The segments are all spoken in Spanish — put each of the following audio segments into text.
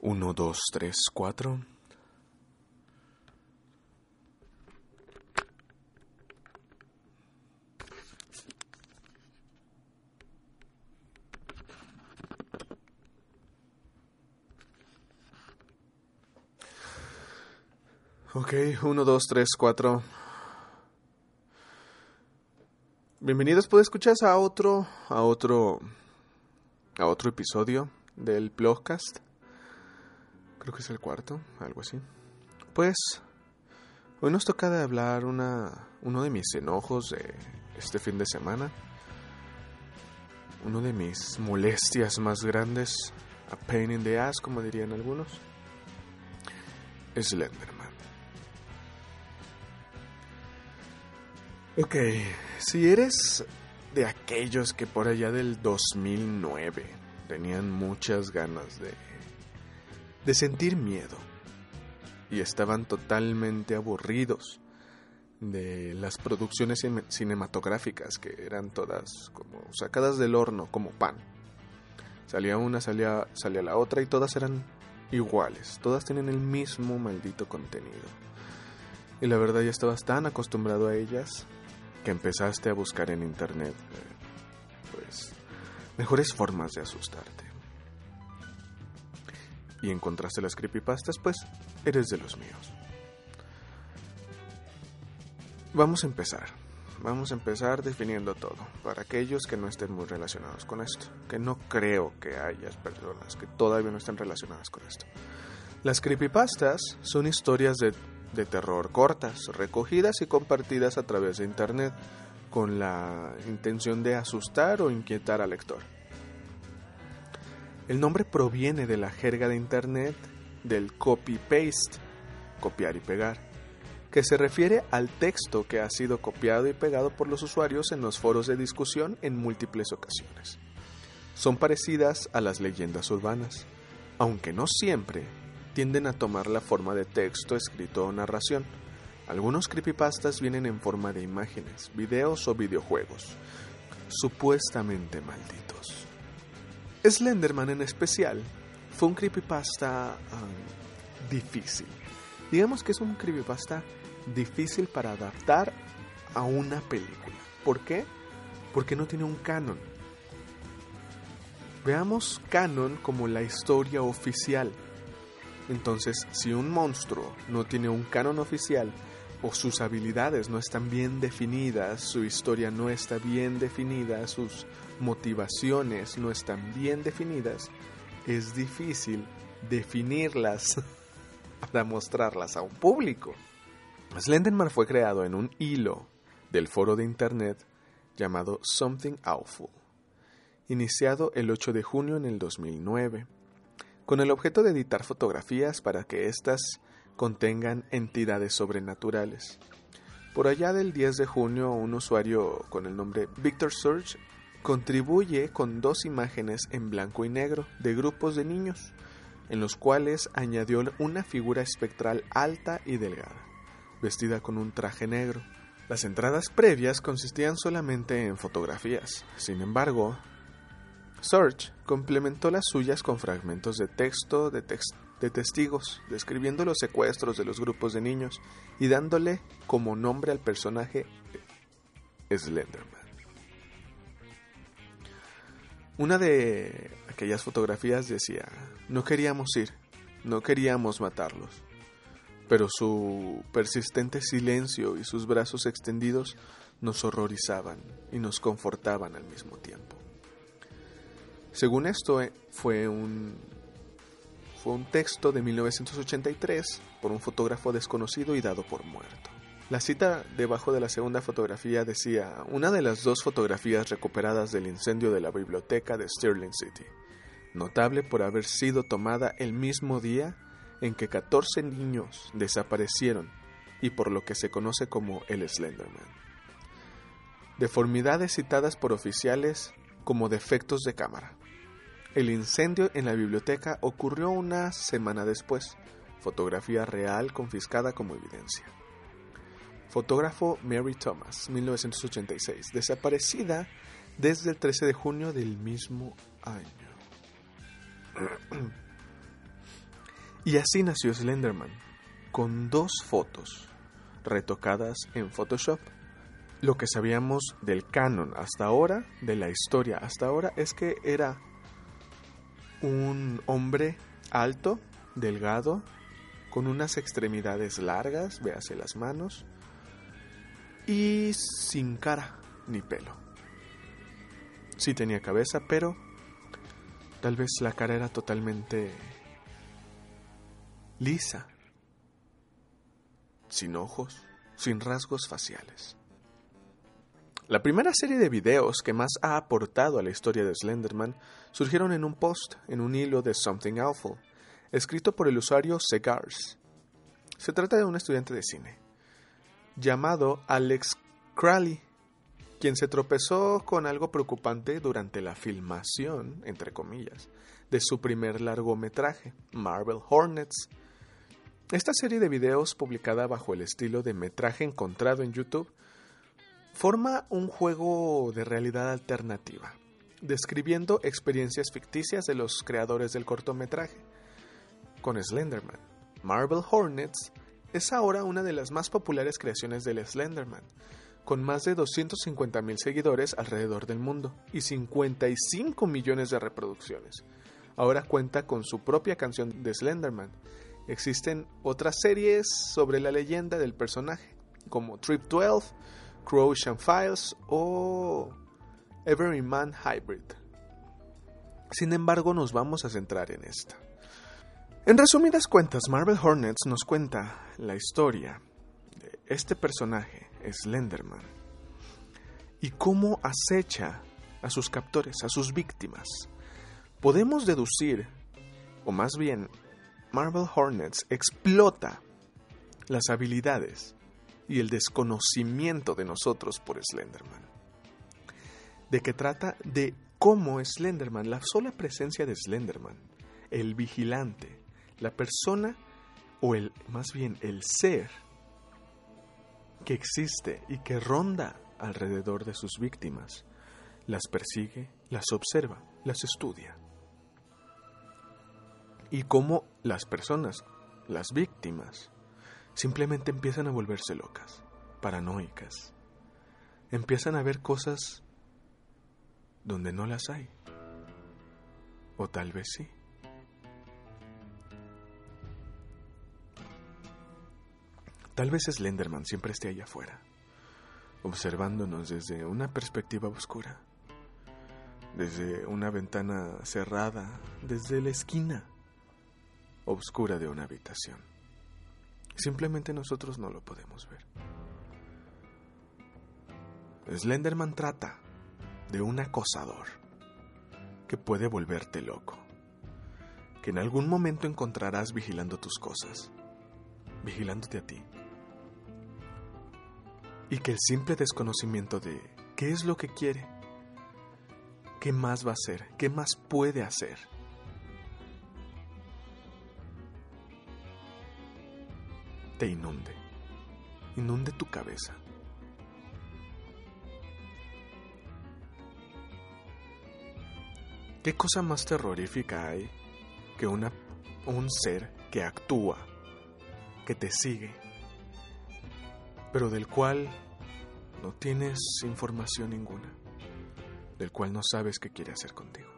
Uno, dos, tres, cuatro. Ok, uno, dos, tres, cuatro. Bienvenidos, puedes escuchar a otro, a otro, a otro episodio del podcast. Creo que es el cuarto, algo así. Pues, hoy nos toca de hablar una, uno de mis enojos de este fin de semana. Uno de mis molestias más grandes, a pain in the ass, como dirían algunos, es Slenderman. Ok, si eres de aquellos que por allá del 2009 tenían muchas ganas de, de sentir miedo y estaban totalmente aburridos de las producciones cinematográficas que eran todas como sacadas del horno, como pan. Salía una, salía, salía la otra y todas eran iguales, todas tienen el mismo maldito contenido. Y la verdad ya estabas tan acostumbrado a ellas que empezaste a buscar en internet, eh, pues, mejores formas de asustarte. Y encontraste las creepypastas, pues, eres de los míos. Vamos a empezar. Vamos a empezar definiendo todo, para aquellos que no estén muy relacionados con esto, que no creo que haya personas que todavía no estén relacionadas con esto. Las creepypastas son historias de de terror cortas, recogidas y compartidas a través de Internet con la intención de asustar o inquietar al lector. El nombre proviene de la jerga de Internet del copy-paste, copiar y pegar, que se refiere al texto que ha sido copiado y pegado por los usuarios en los foros de discusión en múltiples ocasiones. Son parecidas a las leyendas urbanas, aunque no siempre tienden a tomar la forma de texto escrito o narración. Algunos creepypastas vienen en forma de imágenes, videos o videojuegos, supuestamente malditos. Slenderman en especial fue un creepypasta um, difícil. Digamos que es un creepypasta difícil para adaptar a una película. ¿Por qué? Porque no tiene un canon. Veamos canon como la historia oficial entonces, si un monstruo no tiene un canon oficial, o sus habilidades no están bien definidas, su historia no está bien definida, sus motivaciones no están bien definidas, es difícil definirlas para mostrarlas a un público. Slenderman fue creado en un hilo del foro de internet llamado Something Awful, iniciado el 8 de junio en el 2009 con el objeto de editar fotografías para que éstas contengan entidades sobrenaturales. Por allá del 10 de junio, un usuario con el nombre Victor Surge contribuye con dos imágenes en blanco y negro de grupos de niños, en los cuales añadió una figura espectral alta y delgada, vestida con un traje negro. Las entradas previas consistían solamente en fotografías. Sin embargo, Search complementó las suyas con fragmentos de texto de, de, testigos, describiendo los secuestros de los grupos de niños y dándole como nombre al personaje Slenderman. Una de aquellas fotografías decía, no queríamos ir, no queríamos matarlos, pero su persistente silencio y sus brazos extendidos nos horrorizaban y nos confortaban al mismo tiempo. Según esto, eh, fue un, fue un texto de 1983 por un fotógrafo desconocido y dado por muerto. La cita debajo de la segunda fotografía decía, una de las dos fotografías recuperadas del incendio de la biblioteca de Sterling City, notable por haber sido tomada el mismo día en que 14 niños desaparecieron y por lo que se conoce como el Slenderman. Deformidades citadas por oficiales como defectos de cámara. El incendio en la biblioteca ocurrió una semana después. Fotografía real confiscada como evidencia. Fotógrafo Mary Thomas, 1986, desaparecida desde el 13 de junio del mismo año. Y así nació Slenderman, con dos fotos retocadas en Photoshop. Lo que sabíamos del canon hasta ahora, de la historia hasta ahora, es que era un hombre alto, delgado, con unas extremidades largas, véase las manos, y sin cara ni pelo. Sí tenía cabeza, pero tal vez la cara era totalmente lisa, sin ojos, sin rasgos faciales. La primera serie de videos que más ha aportado a la historia de Slenderman surgieron en un post, en un hilo de Something Awful, escrito por el usuario Cigars. Se trata de un estudiante de cine, llamado Alex Crowley, quien se tropezó con algo preocupante durante la filmación, entre comillas, de su primer largometraje, Marvel Hornets. Esta serie de videos, publicada bajo el estilo de metraje encontrado en YouTube, forma un juego de realidad alternativa, describiendo experiencias ficticias de los creadores del cortometraje. Con Slenderman, Marvel Hornets es ahora una de las más populares creaciones del Slenderman, con más de 250.000 seguidores alrededor del mundo y 55 millones de reproducciones. Ahora cuenta con su propia canción de Slenderman. Existen otras series sobre la leyenda del personaje, como Trip 12, Croatian Files o Everyman Hybrid. Sin embargo, nos vamos a centrar en esta. En resumidas cuentas, Marvel Hornets nos cuenta la historia de este personaje, Slenderman, y cómo acecha a sus captores, a sus víctimas. Podemos deducir, o más bien, Marvel Hornets explota las habilidades y el desconocimiento de nosotros por Slenderman. De que trata de cómo Slenderman, la sola presencia de Slenderman, el vigilante, la persona o el más bien el ser que existe y que ronda alrededor de sus víctimas, las persigue, las observa, las estudia. Y cómo las personas, las víctimas, simplemente empiezan a volverse locas, paranoicas. Empiezan a ver cosas donde no las hay. O tal vez sí. Tal vez Slenderman siempre esté allá afuera, observándonos desde una perspectiva oscura, desde una ventana cerrada, desde la esquina oscura de una habitación. Simplemente nosotros no lo podemos ver. Slenderman trata de un acosador que puede volverte loco, que en algún momento encontrarás vigilando tus cosas, vigilándote a ti y que el simple desconocimiento de qué es lo que quiere, qué más va a hacer, qué más puede hacer, te inunde, inunde tu cabeza. ¿Qué cosa más terrorífica hay que una, un ser que actúa, que te sigue, pero del cual no tienes información ninguna, del cual no sabes qué quiere hacer contigo,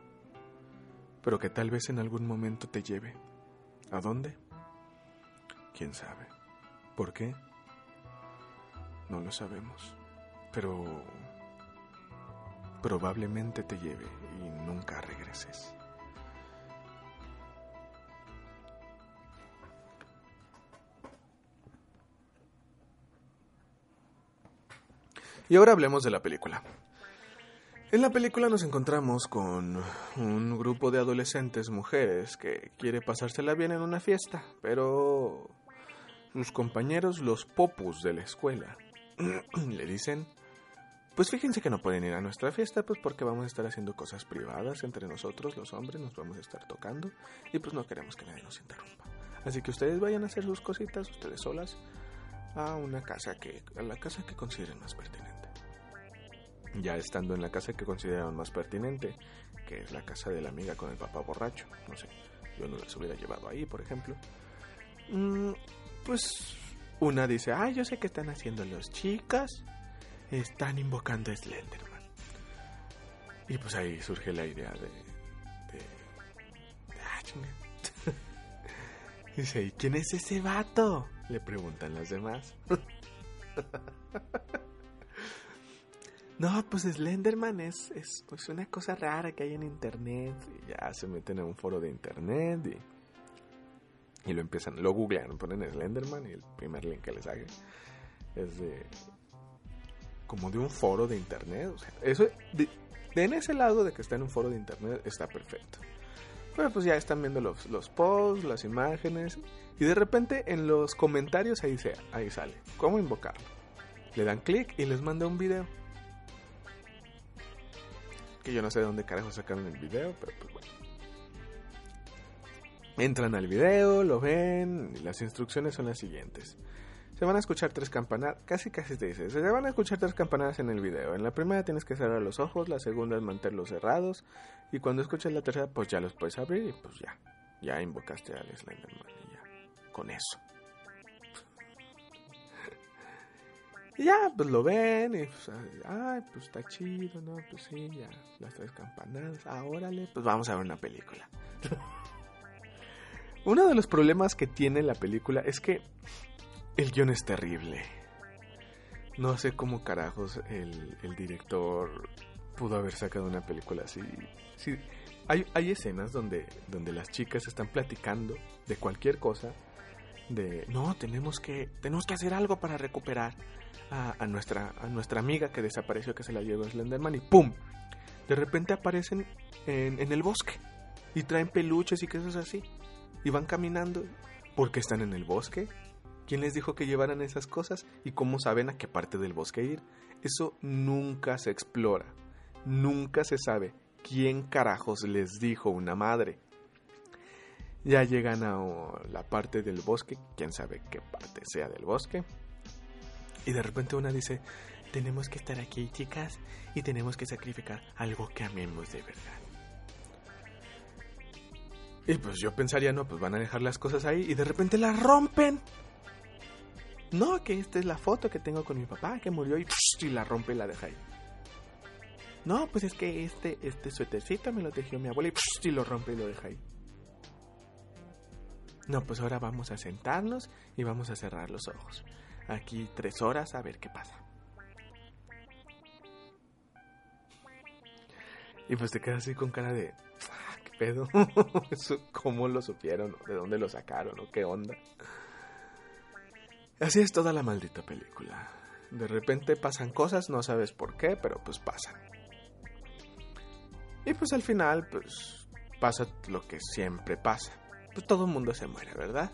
pero que tal vez en algún momento te lleve. ¿A dónde? ¿Quién sabe? ¿Por qué? No lo sabemos, pero probablemente te lleve y nunca regreses. Y ahora hablemos de la película. En la película nos encontramos con un grupo de adolescentes mujeres que quiere pasársela bien en una fiesta, pero sus compañeros, los popus de la escuela, le dicen, pues fíjense que no pueden ir a nuestra fiesta, pues porque vamos a estar haciendo cosas privadas entre nosotros, los hombres, nos vamos a estar tocando y pues no queremos que nadie nos interrumpa. Así que ustedes vayan a hacer sus cositas, ustedes solas, a una casa que, a la casa que consideren más pertinente ya estando en la casa que consideraron más pertinente, que es la casa de la amiga con el papá borracho, no sé, yo no las hubiera llevado ahí, por ejemplo. Mm, pues una dice, ay, yo sé qué están haciendo los chicas. Están invocando a Slenderman. Y pues ahí surge la idea de... de, ah, dice, ¿y quién es ese vato? Le preguntan las demás. No, pues Slenderman es, es pues una cosa rara que hay en internet. Y ya se meten en un foro de internet y, y lo empiezan, lo googlean, ponen Slenderman y el primer link que les haga es de como de un foro de internet. O sea, eso de, en ese lado de que está en un foro de internet está perfecto. Pero pues ya están viendo los, los posts, las imágenes y de repente en los comentarios ahí, se, ahí sale cómo invocarlo. Le dan clic y les manda un video yo no sé de dónde carajo sacaron el video, pero pues bueno. Entran al video, lo ven, y las instrucciones son las siguientes. Se van a escuchar tres campanadas, casi casi te dice, se van a escuchar tres campanadas en el video. En la primera tienes que cerrar los ojos, la segunda es mantenerlos cerrados, y cuando escuches la tercera, pues ya los puedes abrir y pues ya, ya invocaste al Slenderman y ya, con eso. Y ya, pues lo ven y pues, ay, pues está chido, ¿no? Pues sí, ya, las tres campanadas, ah, órale, pues vamos a ver una película. Uno de los problemas que tiene la película es que el guion es terrible. No sé cómo carajos el, el director pudo haber sacado una película así. Sí, hay, hay escenas donde, donde las chicas están platicando de cualquier cosa. De, no, tenemos que, tenemos que hacer algo para recuperar a, nuestra, a nuestra amiga que desapareció, que se la llevó Slenderman, y ¡pum! De repente aparecen en, en el bosque y traen peluches y cosas así. Y van caminando. porque están en el bosque? ¿Quién les dijo que llevaran esas cosas? ¿Y cómo saben a qué parte del bosque ir? Eso nunca se explora. Nunca se sabe quién carajos les dijo una madre. Ya llegan a la parte del bosque, quién sabe qué parte sea del bosque. Y de repente una dice, tenemos que estar aquí, chicas, y tenemos que sacrificar algo que amemos de verdad. Y pues yo pensaría, no, pues van a dejar las cosas ahí y de repente las rompen. No, que esta es la foto que tengo con mi papá que murió y, y la rompe y la deja ahí. No, pues es que este, este suétercito me lo tejió mi abuela y, y lo rompe y lo deja ahí. No, pues ahora vamos a sentarnos y vamos a cerrar los ojos aquí tres horas a ver qué pasa. Y pues te quedas así con cara de, ah, ¿qué pedo? ¿Cómo lo supieron? ¿De dónde lo sacaron? ¿Qué onda? Así es toda la maldita película. De repente pasan cosas, no sabes por qué, pero pues pasan. Y pues al final, pues pasa lo que siempre pasa. Pues todo el mundo se muere, ¿verdad?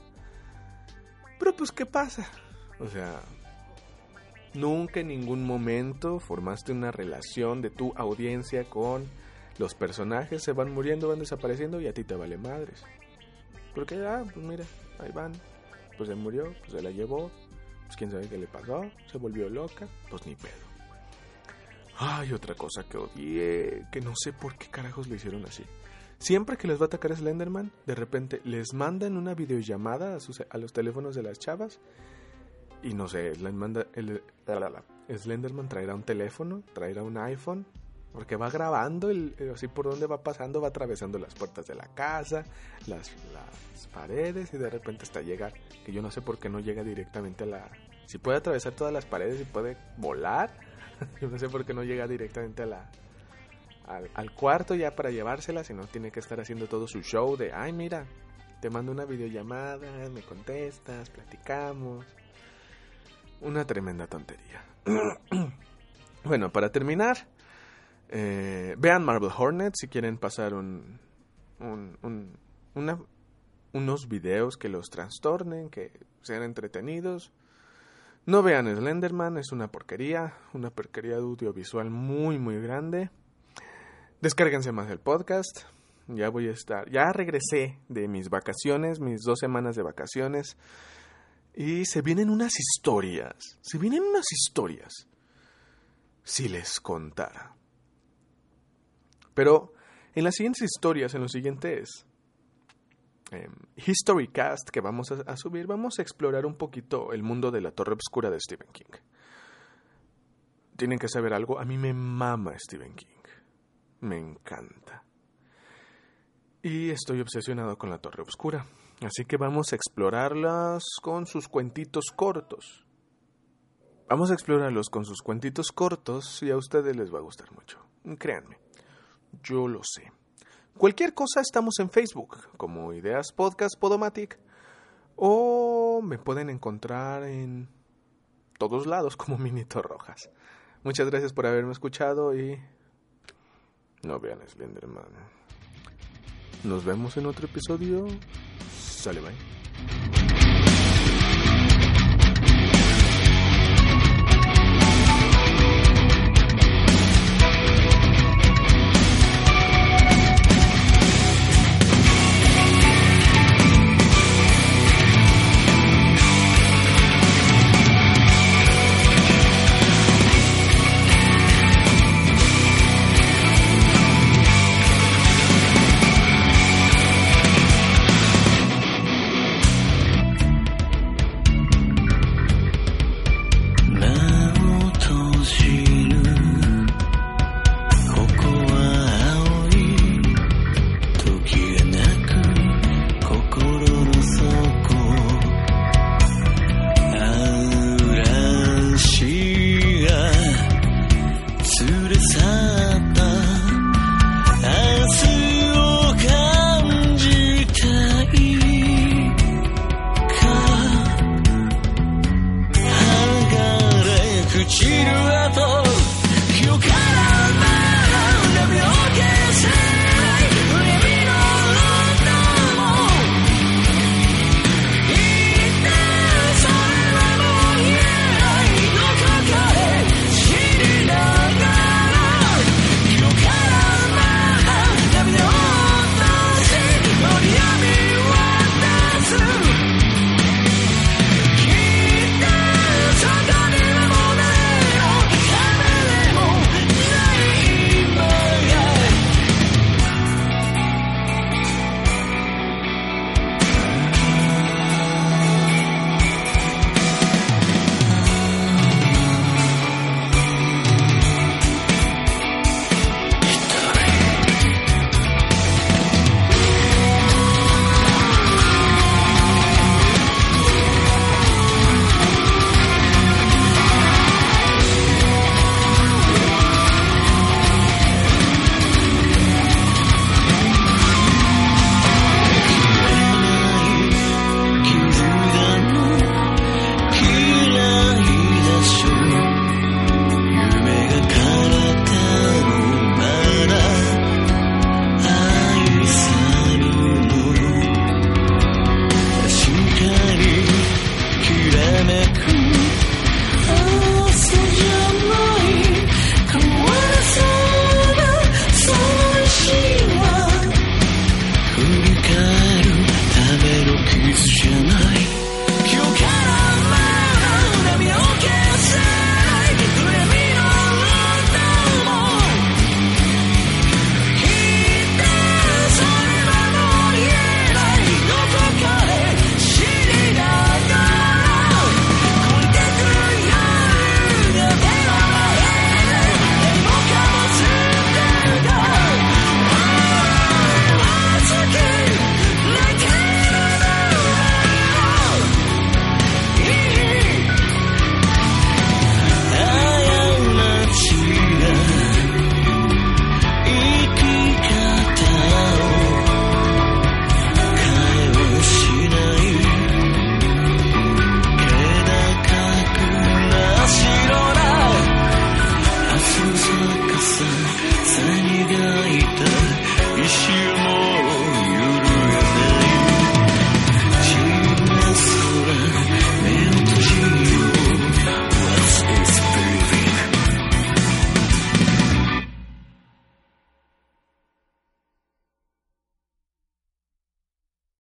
Pero pues ¿qué pasa? O sea, nunca en ningún momento formaste una relación de tu audiencia con los personajes, se van muriendo, van desapareciendo y a ti te vale madres. Porque, ah, pues mira, ahí van, pues se murió, pues se la llevó, pues quién sabe qué le pasó, se volvió loca, pues ni pedo. Ay, otra cosa que odié, que no sé por qué carajos lo hicieron así. Siempre que les va a atacar Slenderman, de repente les mandan una videollamada a, sus, a los teléfonos de las chavas. Y no sé, Slenderman traerá un teléfono, traerá un iPhone, porque va grabando, el, eh, así por donde va pasando, va atravesando las puertas de la casa, las, las paredes y de repente hasta llegar, que yo no sé por qué no llega directamente a la... Si puede atravesar todas las paredes y puede volar, yo no sé por qué no llega directamente a la, al, cuarto ya para llevársela, sino tiene que estar haciendo todo su show de, ay mira, te mando una videollamada, me contestas, platicamos. Una tremenda tontería. bueno, para terminar, eh, vean Marvel Hornet si quieren pasar un, un, unos videos que los trastornen, que sean entretenidos. No vean Slenderman, es una porquería, una porquería de audiovisual muy, muy grande. Descárguense más el podcast. Ya voy a estar, ya regresé de mis vacaciones, mis dos semanas de vacaciones. Y se vienen unas historias, se vienen unas historias, si les contara. Pero en las siguientes historias, en los siguientes eh, Historycast que vamos a, a subir, vamos a explorar un poquito el mundo de la Torre Oscura de Stephen King. Tienen que saber algo, a mí me mama Stephen King. Me encanta. Y estoy obsesionado con la Torre Oscura. Así que vamos a explorarlas con sus cuentitos cortos. Vamos a explorarlos con sus cuentitos cortos y a ustedes les va a gustar mucho. Créanme, yo lo sé. Cualquier cosa estamos en Facebook, como Ideas Podcast Podomatic, o me pueden encontrar en todos lados como Minito Rojas. Muchas gracias por haberme escuchado y no vean Slenderman. Nos vemos en otro episodio. Sale, bye.